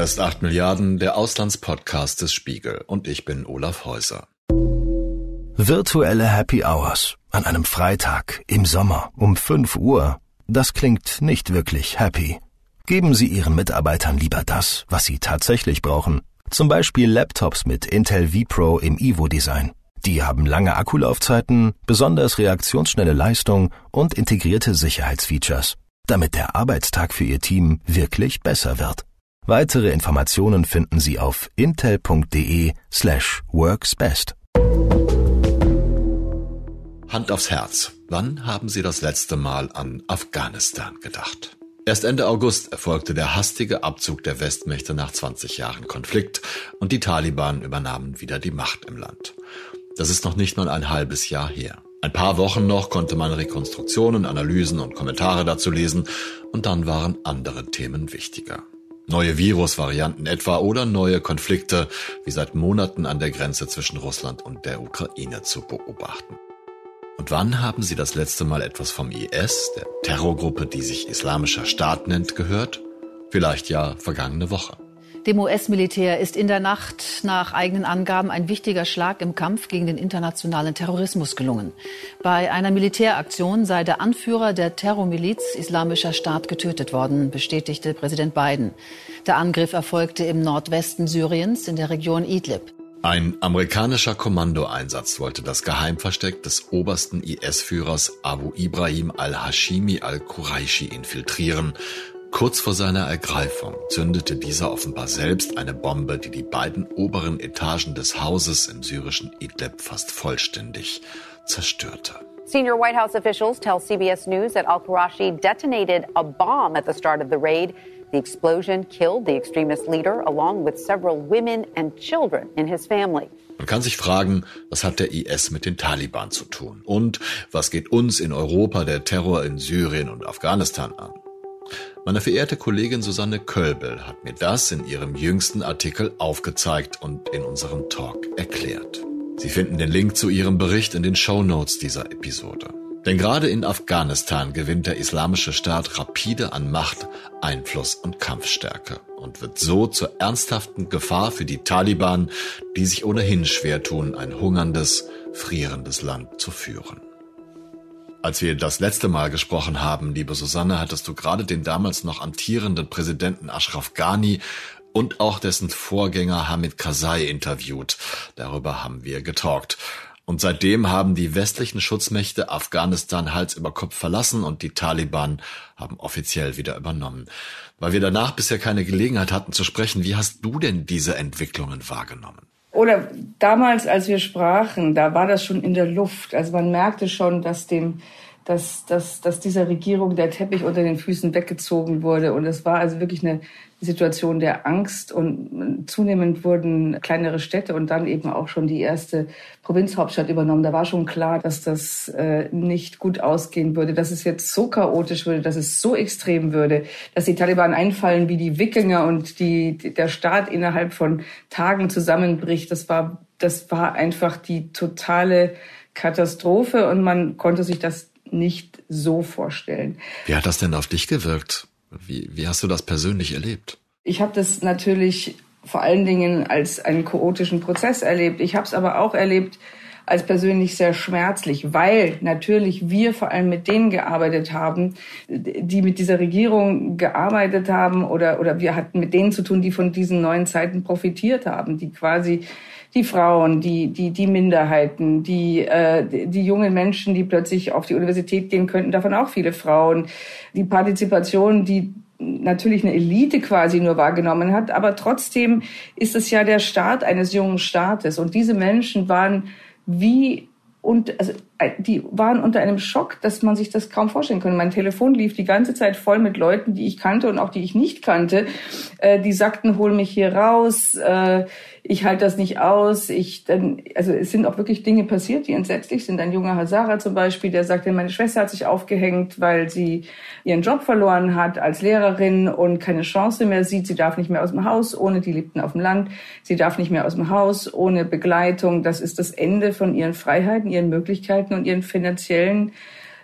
Hier ist 8 Milliarden, der Auslandspodcast des Spiegel und ich bin Olaf Häuser. Virtuelle Happy Hours an einem Freitag im Sommer um 5 Uhr. Das klingt nicht wirklich happy. Geben Sie Ihren Mitarbeitern lieber das, was sie tatsächlich brauchen. Zum Beispiel Laptops mit Intel vPro im Evo-Design. Die haben lange Akkulaufzeiten, besonders reaktionsschnelle Leistung und integrierte Sicherheitsfeatures, damit der Arbeitstag für Ihr Team wirklich besser wird. Weitere Informationen finden Sie auf intel.de slash worksbest. Hand aufs Herz. Wann haben Sie das letzte Mal an Afghanistan gedacht? Erst Ende August erfolgte der hastige Abzug der Westmächte nach 20 Jahren Konflikt und die Taliban übernahmen wieder die Macht im Land. Das ist noch nicht mal ein halbes Jahr her. Ein paar Wochen noch konnte man Rekonstruktionen, Analysen und Kommentare dazu lesen und dann waren andere Themen wichtiger. Neue Virusvarianten etwa oder neue Konflikte wie seit Monaten an der Grenze zwischen Russland und der Ukraine zu beobachten. Und wann haben Sie das letzte Mal etwas vom IS, der Terrorgruppe, die sich Islamischer Staat nennt, gehört? Vielleicht ja vergangene Woche. Dem US-Militär ist in der Nacht nach eigenen Angaben ein wichtiger Schlag im Kampf gegen den internationalen Terrorismus gelungen. Bei einer Militäraktion sei der Anführer der Terrormiliz Islamischer Staat getötet worden, bestätigte Präsident Biden. Der Angriff erfolgte im Nordwesten Syriens in der Region Idlib. Ein amerikanischer Kommandoeinsatz wollte das Geheimversteck des obersten IS-Führers Abu Ibrahim al-Hashimi al-Quraishi infiltrieren. Kurz vor seiner Ergreifung zündete dieser offenbar selbst eine Bombe, die die beiden oberen Etagen des Hauses im syrischen Idlib fast vollständig zerstörte. Senior White House officials tell CBS News that al-Qurashi detonated a bomb at the start of the raid. The explosion killed the extremist leader along with several women and children in his family. Man kann sich fragen, was hat der IS mit den Taliban zu tun? Und was geht uns in Europa der Terror in Syrien und Afghanistan an? Meine verehrte Kollegin Susanne Kölbel hat mir das in ihrem jüngsten Artikel aufgezeigt und in unserem Talk erklärt. Sie finden den Link zu ihrem Bericht in den Show Notes dieser Episode. Denn gerade in Afghanistan gewinnt der Islamische Staat rapide an Macht, Einfluss und Kampfstärke und wird so zur ernsthaften Gefahr für die Taliban, die sich ohnehin schwer tun, ein hungerndes, frierendes Land zu führen. Als wir das letzte Mal gesprochen haben, liebe Susanne, hattest du gerade den damals noch amtierenden Präsidenten Ashraf Ghani und auch dessen Vorgänger Hamid Karzai interviewt. Darüber haben wir getalkt. Und seitdem haben die westlichen Schutzmächte Afghanistan Hals über Kopf verlassen und die Taliban haben offiziell wieder übernommen. Weil wir danach bisher keine Gelegenheit hatten zu sprechen, wie hast du denn diese Entwicklungen wahrgenommen? Oder damals, als wir sprachen, da war das schon in der Luft. Also man merkte schon, dass dem dass, dass, dass dieser Regierung der Teppich unter den Füßen weggezogen wurde. Und es war also wirklich eine Situation der Angst. Und zunehmend wurden kleinere Städte und dann eben auch schon die erste Provinzhauptstadt übernommen. Da war schon klar, dass das äh, nicht gut ausgehen würde, dass es jetzt so chaotisch würde, dass es so extrem würde, dass die Taliban einfallen wie die Wikinger und die, der Staat innerhalb von Tagen zusammenbricht. Das war, das war einfach die totale Katastrophe und man konnte sich das nicht so vorstellen. Wie hat das denn auf dich gewirkt? Wie, wie hast du das persönlich erlebt? Ich habe das natürlich vor allen Dingen als einen chaotischen Prozess erlebt. Ich habe es aber auch erlebt als persönlich sehr schmerzlich, weil natürlich wir vor allem mit denen gearbeitet haben, die mit dieser Regierung gearbeitet haben oder, oder wir hatten mit denen zu tun, die von diesen neuen Zeiten profitiert haben, die quasi die Frauen, die, die, die Minderheiten, die, äh, die jungen Menschen, die plötzlich auf die Universität gehen könnten, davon auch viele Frauen, die Partizipation, die natürlich eine Elite quasi nur wahrgenommen hat, aber trotzdem ist es ja der Start eines jungen Staates. Und diese Menschen waren wie und also die waren unter einem Schock, dass man sich das kaum vorstellen konnte. Mein Telefon lief die ganze Zeit voll mit Leuten, die ich kannte und auch die ich nicht kannte. Äh, die sagten, hol mich hier raus, äh, ich halte das nicht aus. Ich dann, also es sind auch wirklich Dinge passiert, die entsetzlich sind. Ein junger Hazara zum Beispiel, der sagte, meine Schwester hat sich aufgehängt, weil sie ihren Job verloren hat als Lehrerin und keine Chance mehr sieht. Sie darf nicht mehr aus dem Haus, ohne die lebten auf dem Land. Sie darf nicht mehr aus dem Haus, ohne Begleitung. Das ist das Ende von ihren Freiheiten, ihren Möglichkeiten und ihren finanziellen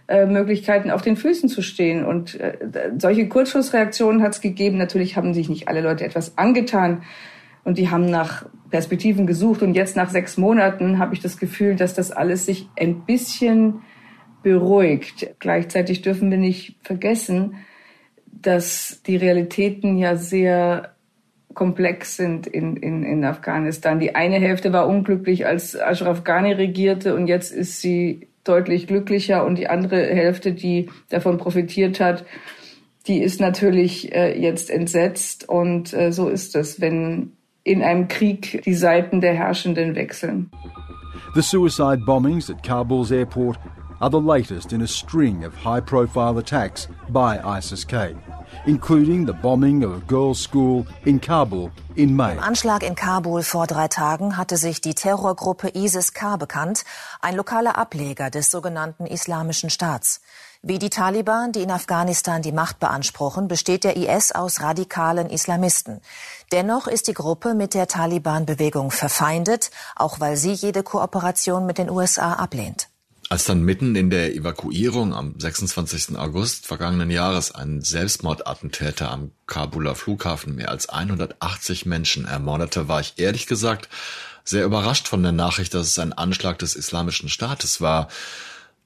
äh, Möglichkeiten auf den Füßen zu stehen. Und äh, solche Kurzschlussreaktionen hat es gegeben. Natürlich haben sich nicht alle Leute etwas angetan und die haben nach Perspektiven gesucht. Und jetzt nach sechs Monaten habe ich das Gefühl, dass das alles sich ein bisschen beruhigt. Gleichzeitig dürfen wir nicht vergessen, dass die Realitäten ja sehr komplex sind in, in, in Afghanistan. Die eine Hälfte war unglücklich, als Ashraf Ghani regierte und jetzt ist sie deutlich glücklicher und die andere Hälfte, die davon profitiert hat, die ist natürlich äh, jetzt entsetzt und äh, so ist es, wenn in einem Krieg die Seiten der Herrschenden wechseln. The suicide bombings at Kabul's airport are the latest in a string of high-profile attacks by ISIS-K including the bombing of a girls' school in Kabul in May. Im Anschlag in Kabul vor drei Tagen hatte sich die Terrorgruppe ISIS-K bekannt, ein lokaler Ableger des sogenannten Islamischen Staats. Wie die Taliban, die in Afghanistan die Macht beanspruchen, besteht der IS aus radikalen Islamisten. Dennoch ist die Gruppe mit der Taliban-Bewegung verfeindet, auch weil sie jede Kooperation mit den USA ablehnt. Als dann mitten in der Evakuierung am 26. August vergangenen Jahres ein Selbstmordattentäter am Kabuler Flughafen mehr als 180 Menschen ermordete, war ich ehrlich gesagt sehr überrascht von der Nachricht, dass es ein Anschlag des Islamischen Staates war.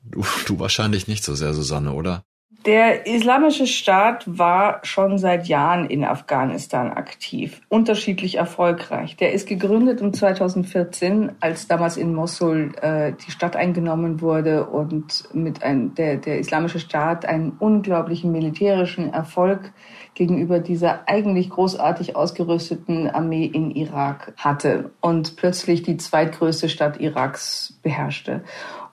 Du, du wahrscheinlich nicht so sehr, Susanne, oder? Der Islamische Staat war schon seit Jahren in Afghanistan aktiv, unterschiedlich erfolgreich. Der ist gegründet um 2014, als damals in Mosul äh, die Stadt eingenommen wurde und mit ein, der, der Islamische Staat einen unglaublichen militärischen Erfolg gegenüber dieser eigentlich großartig ausgerüsteten Armee in Irak hatte und plötzlich die zweitgrößte Stadt Iraks beherrschte.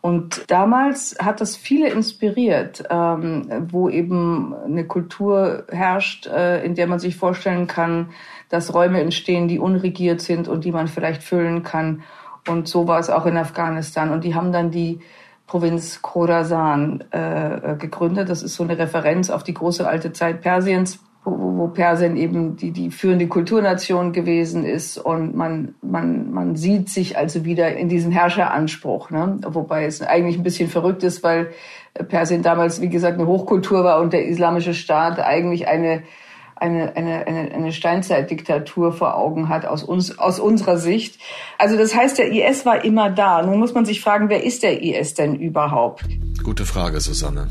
Und damals hat das viele inspiriert, ähm, wo eben eine Kultur herrscht, äh, in der man sich vorstellen kann, dass Räume entstehen, die unregiert sind und die man vielleicht füllen kann. Und so war es auch in Afghanistan. Und die haben dann die Provinz Khorasan äh, gegründet. Das ist so eine Referenz auf die große alte Zeit Persiens wo, wo Persien eben die, die führende Kulturnation gewesen ist und man, man, man sieht sich also wieder in diesem Herrscheranspruch, ne? wobei es eigentlich ein bisschen verrückt ist, weil Persien damals, wie gesagt, eine Hochkultur war und der islamische Staat eigentlich eine eine, eine, eine, eine Steinzeitdiktatur vor Augen hat aus uns, aus unserer Sicht. Also das heißt, der IS war immer da. Nun muss man sich fragen, wer ist der IS denn überhaupt? Gute Frage, Susanne.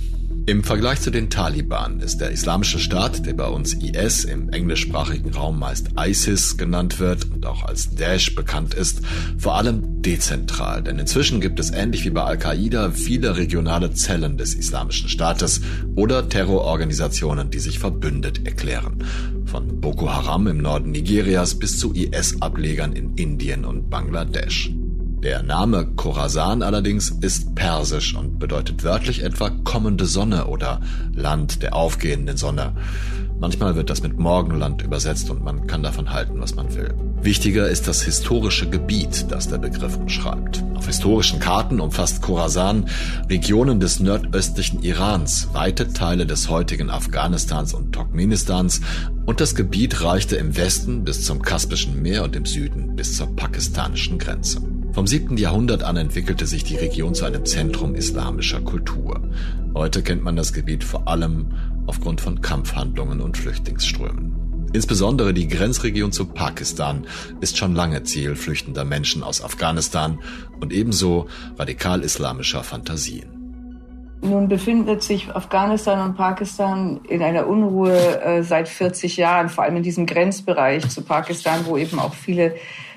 Im Vergleich zu den Taliban ist der Islamische Staat, der bei uns IS im englischsprachigen Raum meist ISIS genannt wird und auch als Daesh bekannt ist, vor allem dezentral. Denn inzwischen gibt es ähnlich wie bei Al-Qaida viele regionale Zellen des Islamischen Staates oder Terrororganisationen, die sich verbündet erklären. Von Boko Haram im Norden Nigerias bis zu IS-Ablegern in Indien und Bangladesch. Der Name Khorasan allerdings ist persisch und bedeutet wörtlich etwa kommende Sonne oder Land der aufgehenden Sonne. Manchmal wird das mit Morgenland übersetzt und man kann davon halten, was man will. Wichtiger ist das historische Gebiet, das der Begriff umschreibt. Auf historischen Karten umfasst Khorasan Regionen des nordöstlichen Irans, weite Teile des heutigen Afghanistans und Turkmenistans und das Gebiet reichte im Westen bis zum Kaspischen Meer und im Süden bis zur pakistanischen Grenze. Vom 7. Jahrhundert an entwickelte sich die Region zu einem Zentrum islamischer Kultur. Heute kennt man das Gebiet vor allem aufgrund von Kampfhandlungen und Flüchtlingsströmen. Insbesondere die Grenzregion zu Pakistan ist schon lange Ziel flüchtender Menschen aus Afghanistan und ebenso radikal-islamischer Fantasien. Nun befindet sich Afghanistan und Pakistan in einer Unruhe äh, seit 40 Jahren, vor allem in diesem Grenzbereich zu Pakistan, wo eben auch viele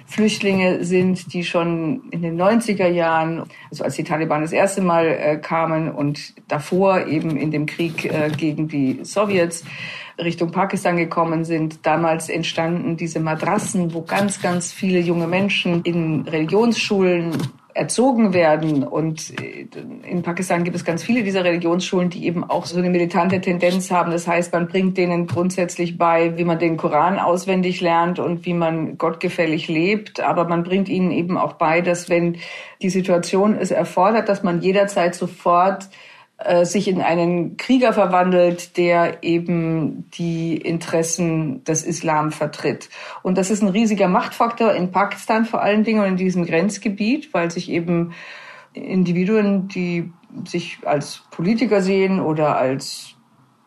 Flüchtlinge sind, die schon in den 90er Jahren, also als die Taliban das erste Mal äh, kamen und davor eben in dem Krieg äh, gegen die Sowjets Richtung Pakistan gekommen sind. Damals entstanden diese Madrassen, wo ganz, ganz viele junge Menschen in Religionsschulen erzogen werden. Und äh, in Pakistan gibt es ganz viele dieser Religionsschulen, die eben auch so eine militante Tendenz haben. Das heißt, man bringt denen grundsätzlich bei, wie man den Koran auswendig lernt und wie man gottgefällig lebt. Aber man bringt ihnen eben auch bei, dass wenn die Situation es erfordert, dass man jederzeit sofort sich in einen Krieger verwandelt, der eben die Interessen des Islam vertritt. Und das ist ein riesiger Machtfaktor in Pakistan vor allen Dingen und in diesem Grenzgebiet, weil sich eben Individuen, die sich als Politiker sehen oder als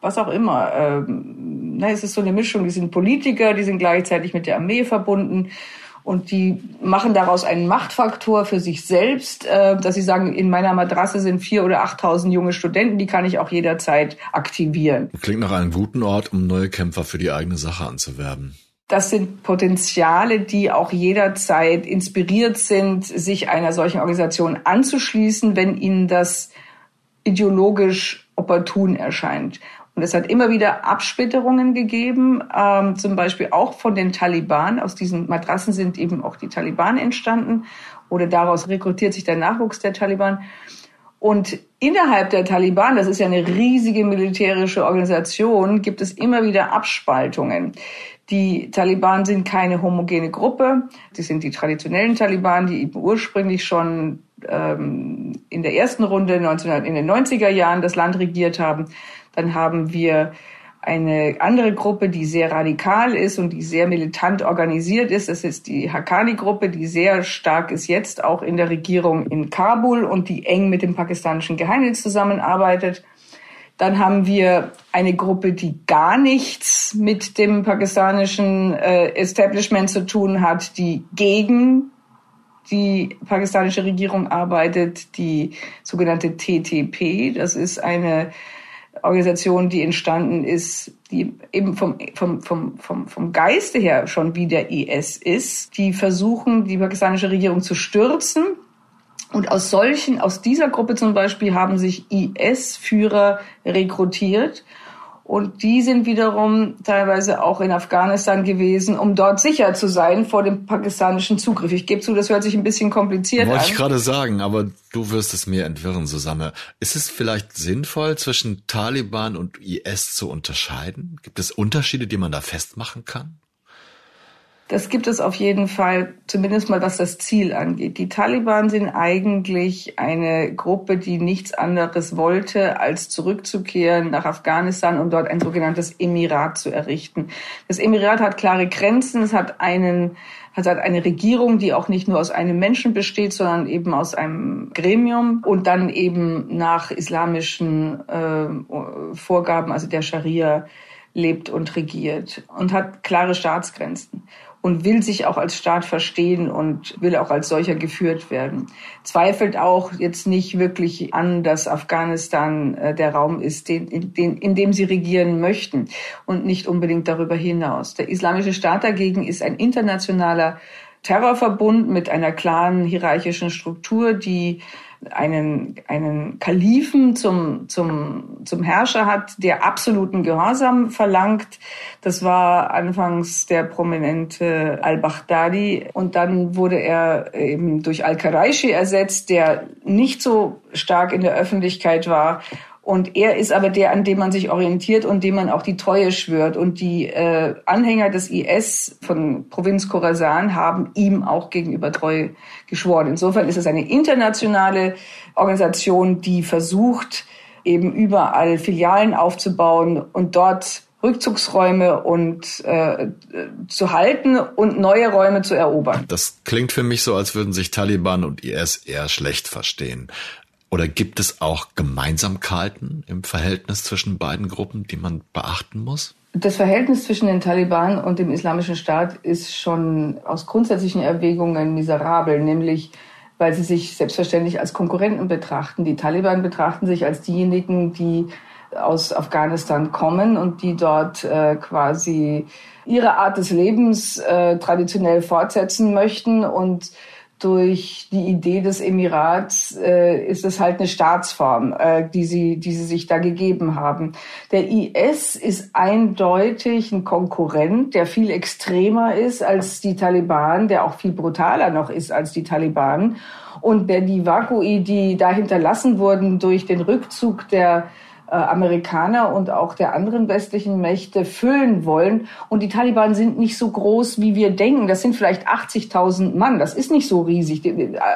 was auch immer. Ähm, na, es ist so eine Mischung. Die sind Politiker, die sind gleichzeitig mit der Armee verbunden und die machen daraus einen Machtfaktor für sich selbst, äh, dass sie sagen, in meiner Madrasse sind vier oder achttausend junge Studenten, die kann ich auch jederzeit aktivieren. Klingt nach einem guten Ort, um neue Kämpfer für die eigene Sache anzuwerben. Das sind Potenziale, die auch jederzeit inspiriert sind, sich einer solchen Organisation anzuschließen, wenn ihnen das ideologisch opportun erscheint. Und es hat immer wieder Absplitterungen gegeben, ähm, zum Beispiel auch von den Taliban. Aus diesen Matrassen sind eben auch die Taliban entstanden oder daraus rekrutiert sich der Nachwuchs der Taliban. Und innerhalb der Taliban, das ist ja eine riesige militärische Organisation, gibt es immer wieder Abspaltungen. Die Taliban sind keine homogene Gruppe. Die sind die traditionellen Taliban, die eben ursprünglich schon ähm, in der ersten Runde 19, in den 90er Jahren das Land regiert haben. Dann haben wir eine andere Gruppe, die sehr radikal ist und die sehr militant organisiert ist. Das ist die Haqqani-Gruppe, die sehr stark ist jetzt auch in der Regierung in Kabul und die eng mit dem pakistanischen Geheimdienst zusammenarbeitet. Dann haben wir eine Gruppe, die gar nichts mit dem pakistanischen äh, Establishment zu tun hat, die gegen die pakistanische Regierung arbeitet, die sogenannte TTP. Das ist eine Organisation, die entstanden ist, die eben vom, vom, vom, vom, vom Geiste her schon wie der IS ist, die versuchen, die pakistanische Regierung zu stürzen. Und aus solchen, aus dieser Gruppe zum Beispiel haben sich IS-Führer rekrutiert und die sind wiederum teilweise auch in Afghanistan gewesen, um dort sicher zu sein vor dem pakistanischen Zugriff. Ich gebe zu, das hört sich ein bisschen kompliziert Wollte an. Wollte ich gerade sagen, aber du wirst es mir entwirren, Susanne. Ist es vielleicht sinnvoll, zwischen Taliban und IS zu unterscheiden? Gibt es Unterschiede, die man da festmachen kann? Das gibt es auf jeden Fall, zumindest mal was das Ziel angeht. Die Taliban sind eigentlich eine Gruppe, die nichts anderes wollte, als zurückzukehren nach Afghanistan und dort ein sogenanntes Emirat zu errichten. Das Emirat hat klare Grenzen, es hat einen hat eine Regierung, die auch nicht nur aus einem Menschen besteht, sondern eben aus einem Gremium und dann eben nach islamischen äh, Vorgaben, also der Scharia, lebt und regiert und hat klare Staatsgrenzen und will sich auch als Staat verstehen und will auch als solcher geführt werden. Zweifelt auch jetzt nicht wirklich an, dass Afghanistan äh, der Raum ist, den, in, den, in dem sie regieren möchten und nicht unbedingt darüber hinaus. Der Islamische Staat dagegen ist ein internationaler Terrorverbund mit einer klaren hierarchischen Struktur, die einen, einen Kalifen zum, zum, zum Herrscher hat, der absoluten Gehorsam verlangt. Das war anfangs der prominente al-Baghdadi und dann wurde er eben durch al-Qaraishi ersetzt, der nicht so stark in der Öffentlichkeit war und er ist aber der, an dem man sich orientiert und dem man auch die Treue schwört. Und die äh, Anhänger des IS von Provinz Khorasan haben ihm auch gegenüber treu geschworen. Insofern ist es eine internationale Organisation, die versucht, eben überall Filialen aufzubauen und dort Rückzugsräume und äh, zu halten und neue Räume zu erobern. Das klingt für mich so, als würden sich Taliban und IS eher schlecht verstehen. Oder gibt es auch Gemeinsamkeiten im Verhältnis zwischen beiden Gruppen, die man beachten muss? Das Verhältnis zwischen den Taliban und dem Islamischen Staat ist schon aus grundsätzlichen Erwägungen miserabel, nämlich weil sie sich selbstverständlich als Konkurrenten betrachten. Die Taliban betrachten sich als diejenigen, die aus Afghanistan kommen und die dort äh, quasi ihre Art des Lebens äh, traditionell fortsetzen möchten und durch die Idee des Emirats äh, ist es halt eine Staatsform, äh, die, sie, die sie sich da gegeben haben. Der IS ist eindeutig ein Konkurrent, der viel extremer ist als die Taliban, der auch viel brutaler noch ist als die Taliban. Und der die Vakui, die da hinterlassen wurden durch den Rückzug der Amerikaner und auch der anderen westlichen Mächte füllen wollen. Und die Taliban sind nicht so groß, wie wir denken. Das sind vielleicht 80.000 Mann. Das ist nicht so riesig.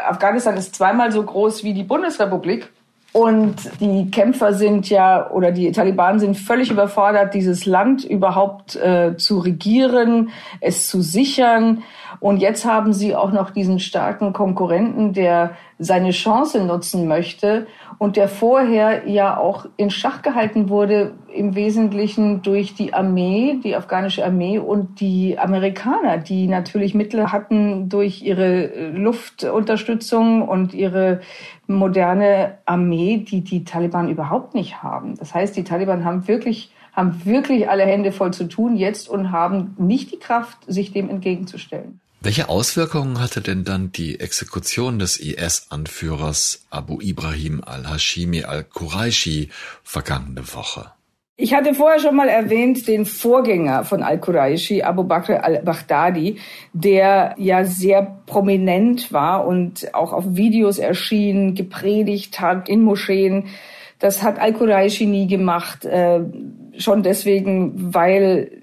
Afghanistan ist zweimal so groß wie die Bundesrepublik. Und die Kämpfer sind ja, oder die Taliban sind völlig überfordert, dieses Land überhaupt äh, zu regieren, es zu sichern. Und jetzt haben sie auch noch diesen starken Konkurrenten, der seine Chance nutzen möchte und der vorher ja auch in Schach gehalten wurde, im Wesentlichen durch die Armee, die afghanische Armee und die Amerikaner, die natürlich Mittel hatten durch ihre Luftunterstützung und ihre moderne Armee, die die Taliban überhaupt nicht haben. Das heißt, die Taliban haben wirklich haben wirklich alle Hände voll zu tun jetzt und haben nicht die Kraft, sich dem entgegenzustellen. Welche Auswirkungen hatte denn dann die Exekution des IS-Anführers Abu Ibrahim al-Hashimi al-Quraishi vergangene Woche? Ich hatte vorher schon mal erwähnt den Vorgänger von al-Quraishi, Abu Bakr al-Baghdadi, der ja sehr prominent war und auch auf Videos erschien, gepredigt hat in Moscheen. Das hat al-Quraishi nie gemacht, äh, schon deswegen, weil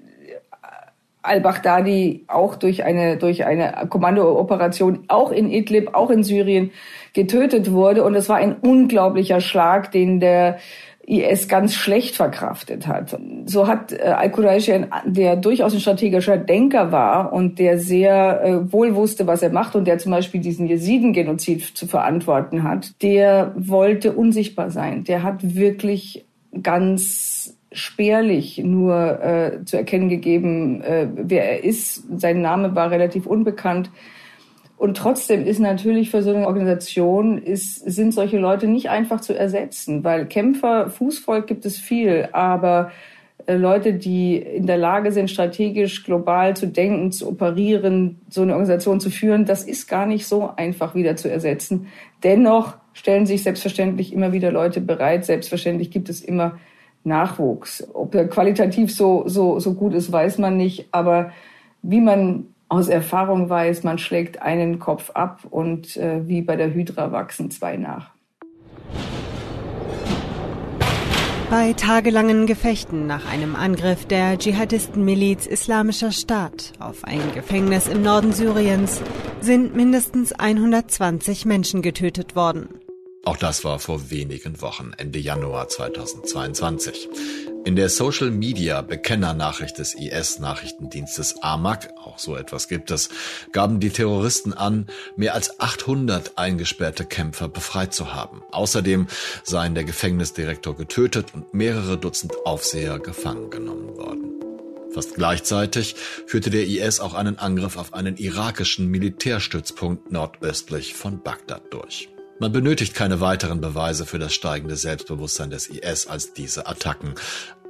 al-Baghdadi auch durch eine, durch eine Kommandooperation auch in Idlib, auch in Syrien getötet wurde. Und es war ein unglaublicher Schlag, den der IS ganz schlecht verkraftet hat. So hat äh, al-Quraishi, der durchaus ein strategischer Denker war und der sehr äh, wohl wusste, was er macht und der zum Beispiel diesen Jesiden-Genozid zu verantworten hat, der wollte unsichtbar sein. Der hat wirklich ganz spärlich nur äh, zu erkennen gegeben, äh, wer er ist. Sein Name war relativ unbekannt. Und trotzdem ist natürlich für so eine Organisation ist, sind solche Leute nicht einfach zu ersetzen, weil Kämpfer, Fußvolk gibt es viel, aber äh, Leute, die in der Lage sind, strategisch global zu denken, zu operieren, so eine Organisation zu führen, das ist gar nicht so einfach wieder zu ersetzen. Dennoch stellen sich selbstverständlich immer wieder Leute bereit. Selbstverständlich gibt es immer Nachwuchs. Ob er qualitativ so, so, so gut ist, weiß man nicht. Aber wie man aus Erfahrung weiß, man schlägt einen Kopf ab und äh, wie bei der Hydra wachsen zwei nach. Bei tagelangen Gefechten nach einem Angriff der Dschihadistenmiliz Islamischer Staat auf ein Gefängnis im Norden Syriens sind mindestens 120 Menschen getötet worden. Auch das war vor wenigen Wochen, Ende Januar 2022. In der Social Media Bekennernachricht des IS-Nachrichtendienstes AMAC, auch so etwas gibt es, gaben die Terroristen an, mehr als 800 eingesperrte Kämpfer befreit zu haben. Außerdem seien der Gefängnisdirektor getötet und mehrere Dutzend Aufseher gefangen genommen worden. Fast gleichzeitig führte der IS auch einen Angriff auf einen irakischen Militärstützpunkt nordöstlich von Bagdad durch. Man benötigt keine weiteren Beweise für das steigende Selbstbewusstsein des IS als diese Attacken.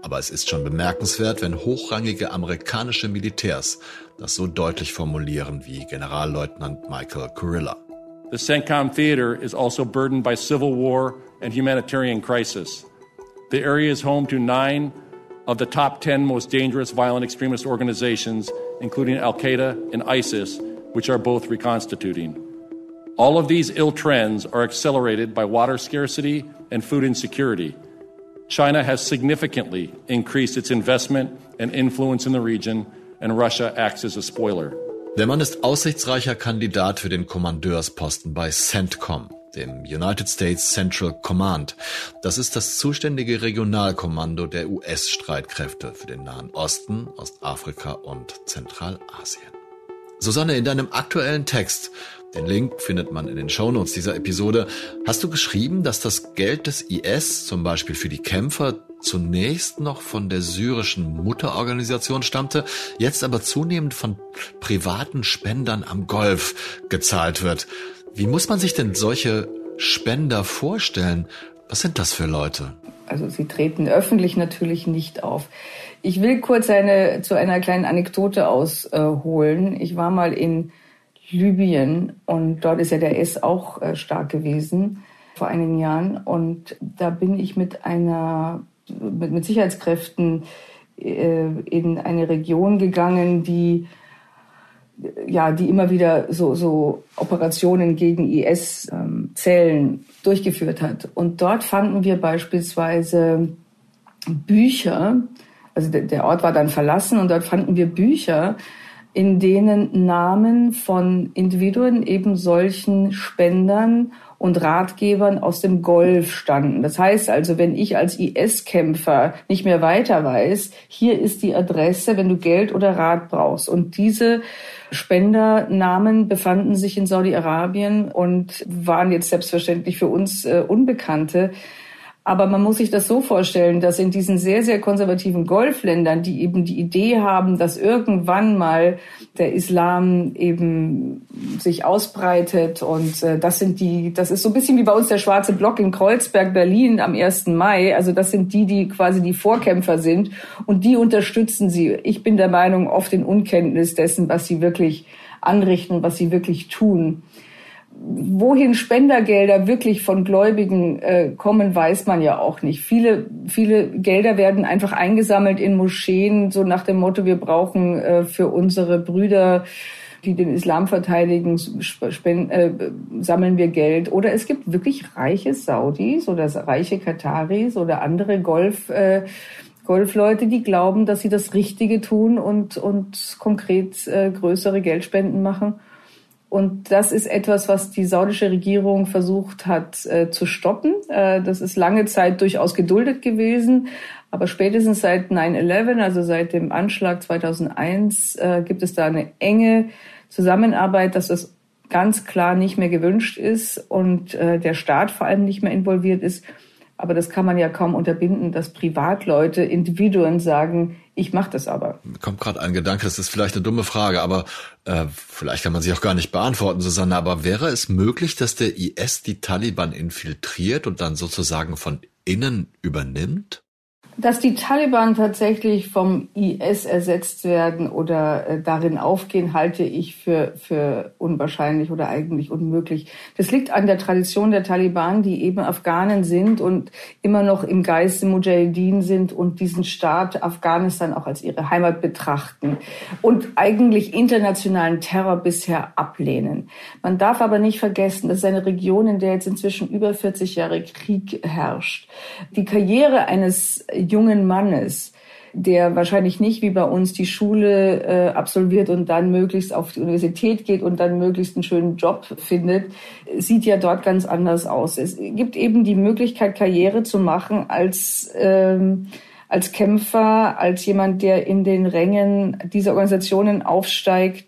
Aber es ist schon bemerkenswert, wenn hochrangige amerikanische Militärs das so deutlich formulieren wie Generalleutnant Michael Kurilla. The CENTCOM theater is also burdened by civil war and humanitarian crisis. The area is home to nine of the top 10 most dangerous violent extremist organizations, including Al Qaeda and ISIS, which are both reconstituting. All of these ill trends are accelerated by water scarcity and food insecurity. China has significantly increased its investment and influence in the region, and Russia acts as a spoiler. Der Mann ist aussichtsreicher Kandidat für den Kommandeursposten bei CENTCOM, dem United States Central Command. Das ist das zuständige Regionalkommando der US-Streitkräfte für den Nahen Osten, Ostafrika und Zentralasien. Susanne, in deinem aktuellen Text den Link findet man in den Shownotes dieser Episode. Hast du geschrieben, dass das Geld des IS zum Beispiel für die Kämpfer zunächst noch von der syrischen Mutterorganisation stammte, jetzt aber zunehmend von privaten Spendern am Golf gezahlt wird. Wie muss man sich denn solche Spender vorstellen? Was sind das für Leute? Also sie treten öffentlich natürlich nicht auf. Ich will kurz eine, zu einer kleinen Anekdote ausholen. Ich war mal in Libyen und dort ist ja der S auch äh, stark gewesen vor einigen Jahren und da bin ich mit einer mit, mit Sicherheitskräften äh, in eine Region gegangen, die ja, die immer wieder so, so Operationen gegen IS-Zellen ähm, durchgeführt hat. Und dort fanden wir beispielsweise Bücher, also der, der Ort war dann verlassen und dort fanden wir Bücher, in denen Namen von Individuen, eben solchen Spendern und Ratgebern aus dem Golf standen. Das heißt also, wenn ich als IS-Kämpfer nicht mehr weiter weiß, hier ist die Adresse, wenn du Geld oder Rat brauchst. Und diese Spendernamen befanden sich in Saudi-Arabien und waren jetzt selbstverständlich für uns äh, Unbekannte. Aber man muss sich das so vorstellen, dass in diesen sehr, sehr konservativen Golfländern, die eben die Idee haben, dass irgendwann mal der Islam eben sich ausbreitet und äh, das sind die, das ist so ein bisschen wie bei uns der schwarze Block in Kreuzberg, Berlin am 1. Mai. Also das sind die, die quasi die Vorkämpfer sind und die unterstützen sie. Ich bin der Meinung, oft in Unkenntnis dessen, was sie wirklich anrichten, was sie wirklich tun wohin Spendergelder wirklich von Gläubigen äh, kommen, weiß man ja auch nicht. Viele, viele Gelder werden einfach eingesammelt in Moscheen, so nach dem Motto, wir brauchen äh, für unsere Brüder, die den Islam verteidigen, spenden, äh, sammeln wir Geld. Oder es gibt wirklich reiche Saudis oder reiche Kataris oder andere Golf. Äh, Golfleute, die glauben, dass sie das Richtige tun und, und konkret äh, größere Geldspenden machen. Und das ist etwas, was die saudische Regierung versucht hat äh, zu stoppen. Äh, das ist lange Zeit durchaus geduldet gewesen. Aber spätestens seit 9-11, also seit dem Anschlag 2001, äh, gibt es da eine enge Zusammenarbeit, dass das ganz klar nicht mehr gewünscht ist und äh, der Staat vor allem nicht mehr involviert ist. Aber das kann man ja kaum unterbinden, dass Privatleute, Individuen sagen, ich mache das aber. Kommt gerade ein Gedanke, das ist vielleicht eine dumme Frage, aber äh, vielleicht kann man sie auch gar nicht beantworten, Susanne. Aber wäre es möglich, dass der IS die Taliban infiltriert und dann sozusagen von innen übernimmt? Dass die Taliban tatsächlich vom IS ersetzt werden oder äh, darin aufgehen, halte ich für, für unwahrscheinlich oder eigentlich unmöglich. Das liegt an der Tradition der Taliban, die eben Afghanen sind und immer noch im Geiste Mujahideen sind und diesen Staat Afghanistan auch als ihre Heimat betrachten und eigentlich internationalen Terror bisher ablehnen. Man darf aber nicht vergessen, das ist eine Region, in der jetzt inzwischen über 40 Jahre Krieg herrscht. Die Karriere eines jungen Mannes, der wahrscheinlich nicht wie bei uns die Schule äh, absolviert und dann möglichst auf die Universität geht und dann möglichst einen schönen Job findet, sieht ja dort ganz anders aus. Es gibt eben die Möglichkeit, Karriere zu machen als ähm, als Kämpfer, als jemand, der in den Rängen dieser Organisationen aufsteigt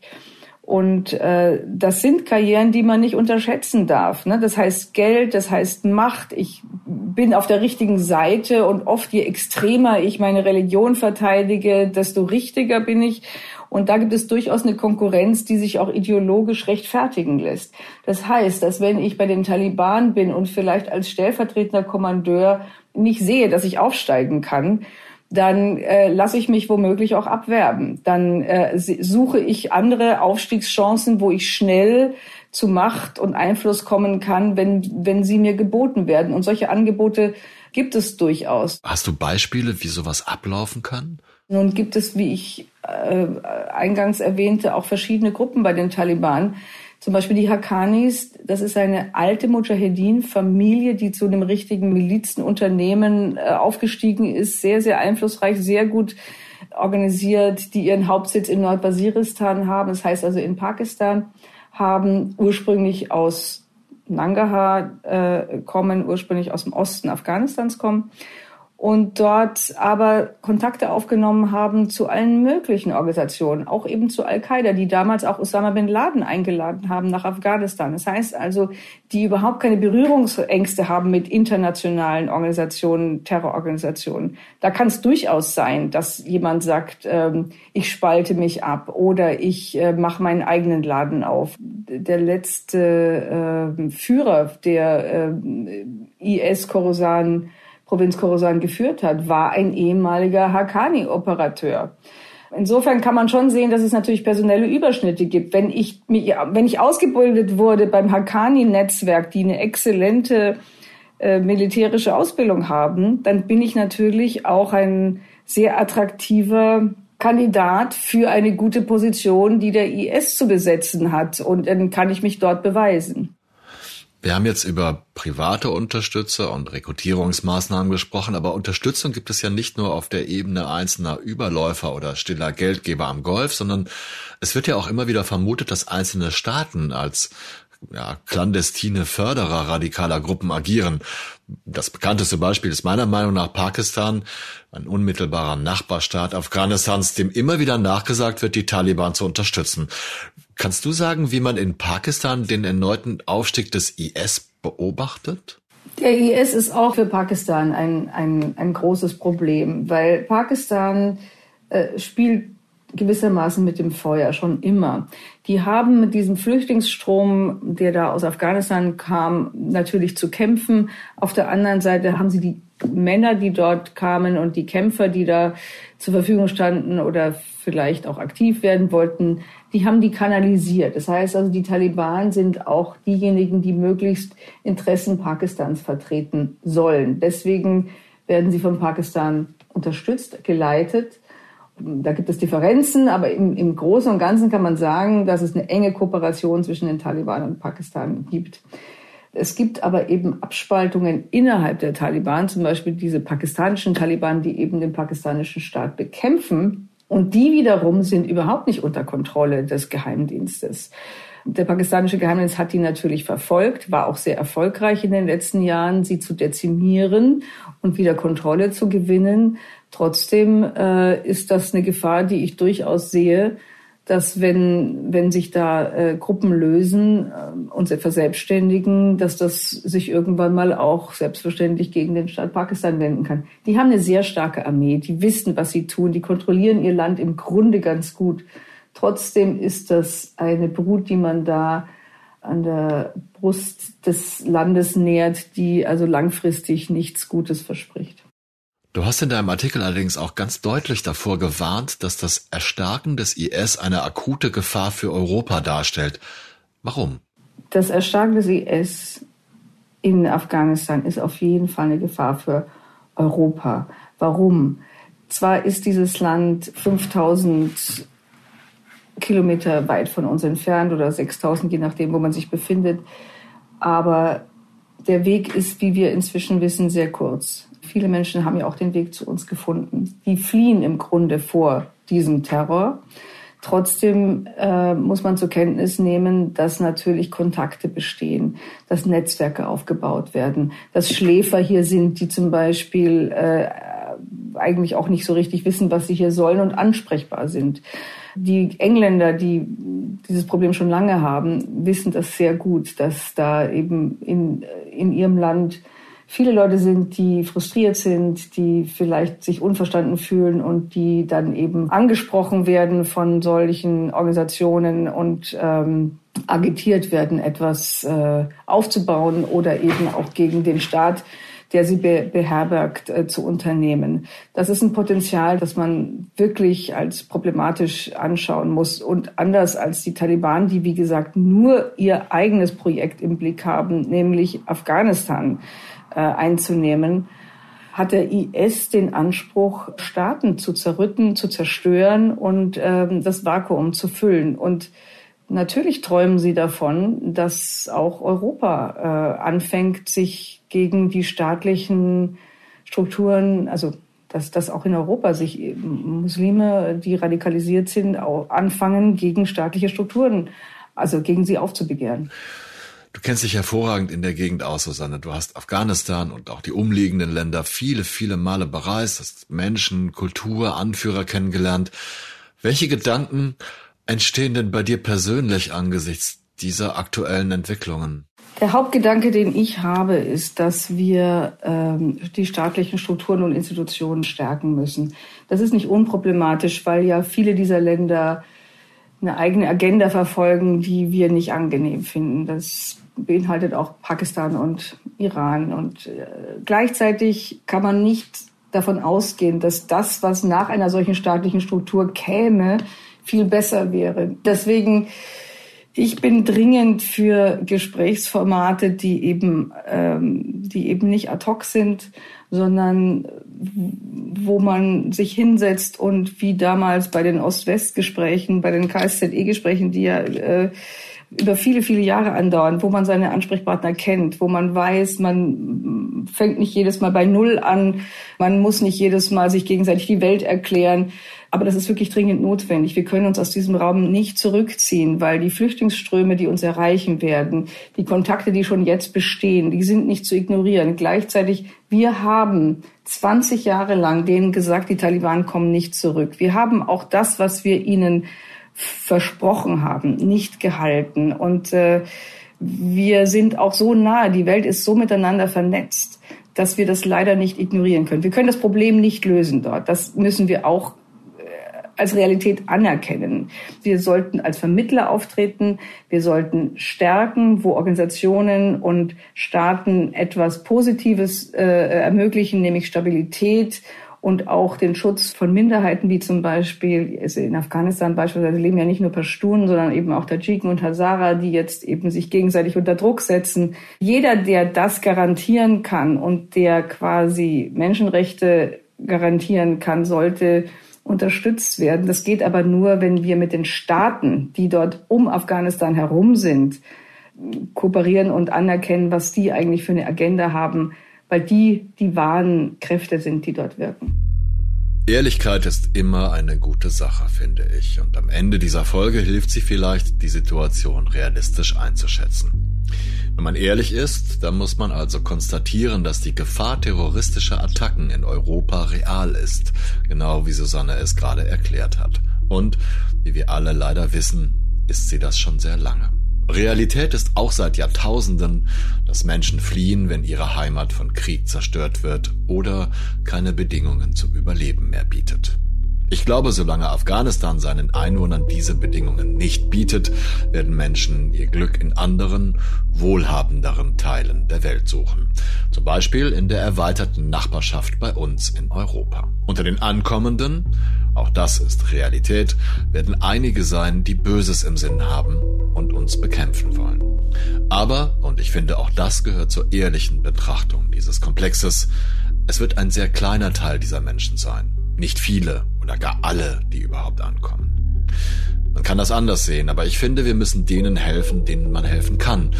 und äh, das sind Karrieren, die man nicht unterschätzen darf. Ne? Das heißt Geld, das heißt Macht. Ich bin auf der richtigen Seite und oft je extremer ich meine Religion verteidige, desto richtiger bin ich. Und da gibt es durchaus eine Konkurrenz, die sich auch ideologisch rechtfertigen lässt. Das heißt, dass wenn ich bei den Taliban bin und vielleicht als stellvertretender Kommandeur nicht sehe, dass ich aufsteigen kann, dann äh, lasse ich mich womöglich auch abwerben. Dann äh, suche ich andere Aufstiegschancen, wo ich schnell zu Macht und Einfluss kommen kann, wenn, wenn sie mir geboten werden. Und solche Angebote gibt es durchaus. Hast du Beispiele, wie sowas ablaufen kann? Nun gibt es, wie ich äh, eingangs erwähnte, auch verschiedene Gruppen bei den Taliban, zum Beispiel die Hakanis, das ist eine alte Mujahedin-Familie, die zu einem richtigen Milizenunternehmen äh, aufgestiegen ist, sehr, sehr einflussreich, sehr gut organisiert, die ihren Hauptsitz in Nordbasiristan haben, das heißt also in Pakistan, haben ursprünglich aus Nangarhar äh, kommen, ursprünglich aus dem Osten Afghanistans kommen und dort aber Kontakte aufgenommen haben zu allen möglichen Organisationen, auch eben zu Al-Qaida, die damals auch Osama bin Laden eingeladen haben nach Afghanistan. Das heißt also, die überhaupt keine Berührungsängste haben mit internationalen Organisationen, Terrororganisationen. Da kann es durchaus sein, dass jemand sagt, ähm, ich spalte mich ab oder ich äh, mache meinen eigenen Laden auf. Der letzte äh, Führer der äh, IS-Khorasan Provinz Khorasan geführt hat, war ein ehemaliger Haqqani-Operateur. Insofern kann man schon sehen, dass es natürlich personelle Überschnitte gibt. Wenn ich, wenn ich ausgebildet wurde beim Haqqani-Netzwerk, die eine exzellente äh, militärische Ausbildung haben, dann bin ich natürlich auch ein sehr attraktiver Kandidat für eine gute Position, die der IS zu besetzen hat. Und dann kann ich mich dort beweisen. Wir haben jetzt über private Unterstützer und Rekrutierungsmaßnahmen gesprochen, aber Unterstützung gibt es ja nicht nur auf der Ebene einzelner Überläufer oder stiller Geldgeber am Golf, sondern es wird ja auch immer wieder vermutet, dass einzelne Staaten als ja, clandestine Förderer radikaler Gruppen agieren. Das bekannteste Beispiel ist meiner Meinung nach Pakistan, ein unmittelbarer Nachbarstaat Afghanistans, dem immer wieder nachgesagt wird, die Taliban zu unterstützen. Kannst du sagen, wie man in Pakistan den erneuten Aufstieg des IS beobachtet? Der IS ist auch für Pakistan ein, ein, ein großes Problem, weil Pakistan äh, spielt gewissermaßen mit dem Feuer schon immer. Die haben mit diesem Flüchtlingsstrom, der da aus Afghanistan kam, natürlich zu kämpfen. Auf der anderen Seite haben sie die Männer, die dort kamen und die Kämpfer, die da zur Verfügung standen oder vielleicht auch aktiv werden wollten, die haben die kanalisiert. Das heißt also, die Taliban sind auch diejenigen, die möglichst Interessen Pakistans vertreten sollen. Deswegen werden sie von Pakistan unterstützt, geleitet. Da gibt es Differenzen, aber im, im Großen und Ganzen kann man sagen, dass es eine enge Kooperation zwischen den Taliban und Pakistan gibt. Es gibt aber eben Abspaltungen innerhalb der Taliban, zum Beispiel diese pakistanischen Taliban, die eben den pakistanischen Staat bekämpfen. Und die wiederum sind überhaupt nicht unter Kontrolle des Geheimdienstes. Der pakistanische Geheimdienst hat die natürlich verfolgt, war auch sehr erfolgreich in den letzten Jahren, sie zu dezimieren und wieder Kontrolle zu gewinnen. Trotzdem äh, ist das eine Gefahr, die ich durchaus sehe, dass wenn, wenn sich da äh, Gruppen lösen äh, und verselbstständigen, dass das sich irgendwann mal auch selbstverständlich gegen den Staat Pakistan wenden kann. Die haben eine sehr starke Armee, die wissen, was sie tun, die kontrollieren ihr Land im Grunde ganz gut. Trotzdem ist das eine Brut, die man da an der Brust des Landes nährt, die also langfristig nichts Gutes verspricht. Du hast in deinem Artikel allerdings auch ganz deutlich davor gewarnt, dass das Erstarken des IS eine akute Gefahr für Europa darstellt. Warum? Das Erstarken des IS in Afghanistan ist auf jeden Fall eine Gefahr für Europa. Warum? Zwar ist dieses Land 5000 Kilometer weit von uns entfernt oder 6000, je nachdem, wo man sich befindet, aber der Weg ist, wie wir inzwischen wissen, sehr kurz. Viele Menschen haben ja auch den Weg zu uns gefunden. Die fliehen im Grunde vor diesem Terror. Trotzdem äh, muss man zur Kenntnis nehmen, dass natürlich Kontakte bestehen, dass Netzwerke aufgebaut werden, dass Schläfer hier sind, die zum Beispiel äh, eigentlich auch nicht so richtig wissen, was sie hier sollen und ansprechbar sind. Die Engländer, die dieses Problem schon lange haben, wissen das sehr gut, dass da eben in, in ihrem Land viele Leute sind, die frustriert sind, die vielleicht sich unverstanden fühlen und die dann eben angesprochen werden von solchen Organisationen und ähm, agitiert werden, etwas äh, aufzubauen oder eben auch gegen den Staat der sie be beherbergt, äh, zu unternehmen. Das ist ein Potenzial, das man wirklich als problematisch anschauen muss. Und anders als die Taliban, die, wie gesagt, nur ihr eigenes Projekt im Blick haben, nämlich Afghanistan, einzunehmen, hat der IS den Anspruch, Staaten zu zerrütten, zu zerstören und ähm, das Vakuum zu füllen. Und natürlich träumen sie davon, dass auch Europa äh, anfängt, sich gegen die staatlichen Strukturen, also dass, dass auch in Europa sich Muslime, die radikalisiert sind, auch anfangen, gegen staatliche Strukturen, also gegen sie aufzubegehren. Du kennst dich hervorragend in der Gegend aus, Susanne. Du hast Afghanistan und auch die umliegenden Länder viele, viele Male bereist, hast Menschen, Kultur, Anführer kennengelernt. Welche Gedanken entstehen denn bei dir persönlich angesichts dieser aktuellen Entwicklungen? Der Hauptgedanke, den ich habe, ist, dass wir ähm, die staatlichen Strukturen und Institutionen stärken müssen. Das ist nicht unproblematisch, weil ja viele dieser Länder eine eigene Agenda verfolgen, die wir nicht angenehm finden. Das beinhaltet auch Pakistan und Iran. Und äh, gleichzeitig kann man nicht davon ausgehen, dass das, was nach einer solchen staatlichen Struktur käme, viel besser wäre. Deswegen, ich bin dringend für Gesprächsformate, die eben, ähm, die eben nicht ad hoc sind, sondern wo man sich hinsetzt und wie damals bei den Ost-West-Gesprächen, bei den KSZE-Gesprächen, die ja äh, über viele, viele Jahre andauern, wo man seine Ansprechpartner kennt, wo man weiß, man fängt nicht jedes Mal bei Null an, man muss nicht jedes Mal sich gegenseitig die Welt erklären. Aber das ist wirklich dringend notwendig. Wir können uns aus diesem Raum nicht zurückziehen, weil die Flüchtlingsströme, die uns erreichen werden, die Kontakte, die schon jetzt bestehen, die sind nicht zu ignorieren. Gleichzeitig, wir haben 20 Jahre lang denen gesagt, die Taliban kommen nicht zurück. Wir haben auch das, was wir ihnen versprochen haben, nicht gehalten. Und äh, wir sind auch so nahe, die Welt ist so miteinander vernetzt, dass wir das leider nicht ignorieren können. Wir können das Problem nicht lösen dort. Das müssen wir auch als Realität anerkennen. Wir sollten als Vermittler auftreten. Wir sollten stärken, wo Organisationen und Staaten etwas Positives äh, ermöglichen, nämlich Stabilität und auch den Schutz von Minderheiten, wie zum Beispiel also in Afghanistan beispielsweise leben ja nicht nur Pashtunen, sondern eben auch Tadschiken und Hazara, die jetzt eben sich gegenseitig unter Druck setzen. Jeder, der das garantieren kann und der quasi Menschenrechte garantieren kann, sollte unterstützt werden. Das geht aber nur, wenn wir mit den Staaten, die dort um Afghanistan herum sind, kooperieren und anerkennen, was die eigentlich für eine Agenda haben, weil die die wahren Kräfte sind, die dort wirken. Ehrlichkeit ist immer eine gute Sache, finde ich. Und am Ende dieser Folge hilft sie vielleicht, die Situation realistisch einzuschätzen. Wenn man ehrlich ist, dann muss man also konstatieren, dass die Gefahr terroristischer Attacken in Europa real ist, genau wie Susanne es gerade erklärt hat. Und, wie wir alle leider wissen, ist sie das schon sehr lange. Realität ist auch seit Jahrtausenden, dass Menschen fliehen, wenn ihre Heimat von Krieg zerstört wird oder keine Bedingungen zum Überleben mehr bietet. Ich glaube, solange Afghanistan seinen Einwohnern diese Bedingungen nicht bietet, werden Menschen ihr Glück in anderen, wohlhabenderen Teilen der Welt suchen. Zum Beispiel in der erweiterten Nachbarschaft bei uns in Europa. Unter den Ankommenden, auch das ist Realität, werden einige sein, die Böses im Sinn haben und uns bekämpfen wollen. Aber, und ich finde auch das gehört zur ehrlichen Betrachtung dieses Komplexes, es wird ein sehr kleiner Teil dieser Menschen sein. Nicht viele oder gar alle, die überhaupt ankommen. Man kann das anders sehen, aber ich finde, wir müssen denen helfen, denen man helfen kann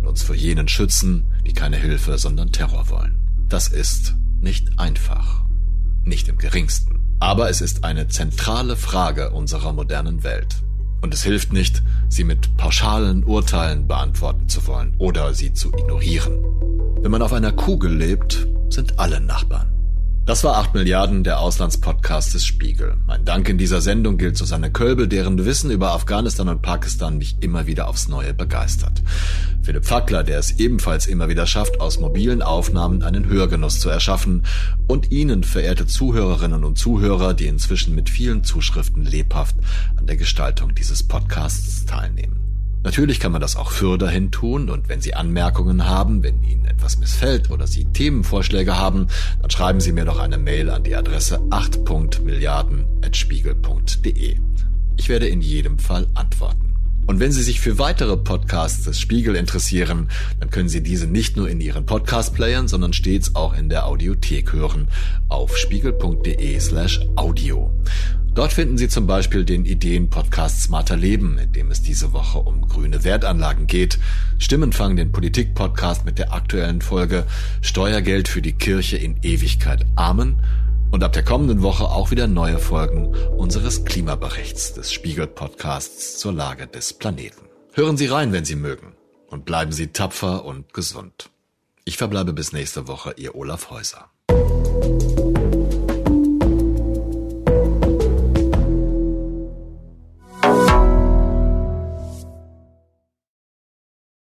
und uns vor jenen schützen, die keine Hilfe, sondern Terror wollen. Das ist nicht einfach. Nicht im geringsten. Aber es ist eine zentrale Frage unserer modernen Welt. Und es hilft nicht, sie mit pauschalen Urteilen beantworten zu wollen oder sie zu ignorieren. Wenn man auf einer Kugel lebt, sind alle Nachbarn. Das war 8 Milliarden, der Auslandspodcast des Spiegel. Mein Dank in dieser Sendung gilt Susanne Kölbel, deren Wissen über Afghanistan und Pakistan mich immer wieder aufs Neue begeistert. Philipp Fackler, der es ebenfalls immer wieder schafft, aus mobilen Aufnahmen einen Hörgenuss zu erschaffen. Und Ihnen, verehrte Zuhörerinnen und Zuhörer, die inzwischen mit vielen Zuschriften lebhaft an der Gestaltung dieses Podcasts teilnehmen. Natürlich kann man das auch für dahin tun und wenn Sie Anmerkungen haben, wenn Ihnen etwas missfällt oder Sie Themenvorschläge haben, dann schreiben Sie mir doch eine Mail an die Adresse 8.milliarden.spiegel.de. Ich werde in jedem Fall antworten. Und wenn Sie sich für weitere Podcasts des Spiegel interessieren, dann können Sie diese nicht nur in Ihren Podcast-Playern, sondern stets auch in der Audiothek hören auf spiegel.de slash audio. Dort finden Sie zum Beispiel den Ideen-Podcast Smarter Leben, in dem es diese Woche um grüne Wertanlagen geht, Stimmenfang, den Politik-Podcast mit der aktuellen Folge Steuergeld für die Kirche in Ewigkeit Amen und ab der kommenden Woche auch wieder neue Folgen unseres Klimaberichts des Spiegel-Podcasts zur Lage des Planeten. Hören Sie rein, wenn Sie mögen und bleiben Sie tapfer und gesund. Ich verbleibe bis nächste Woche, Ihr Olaf Häuser.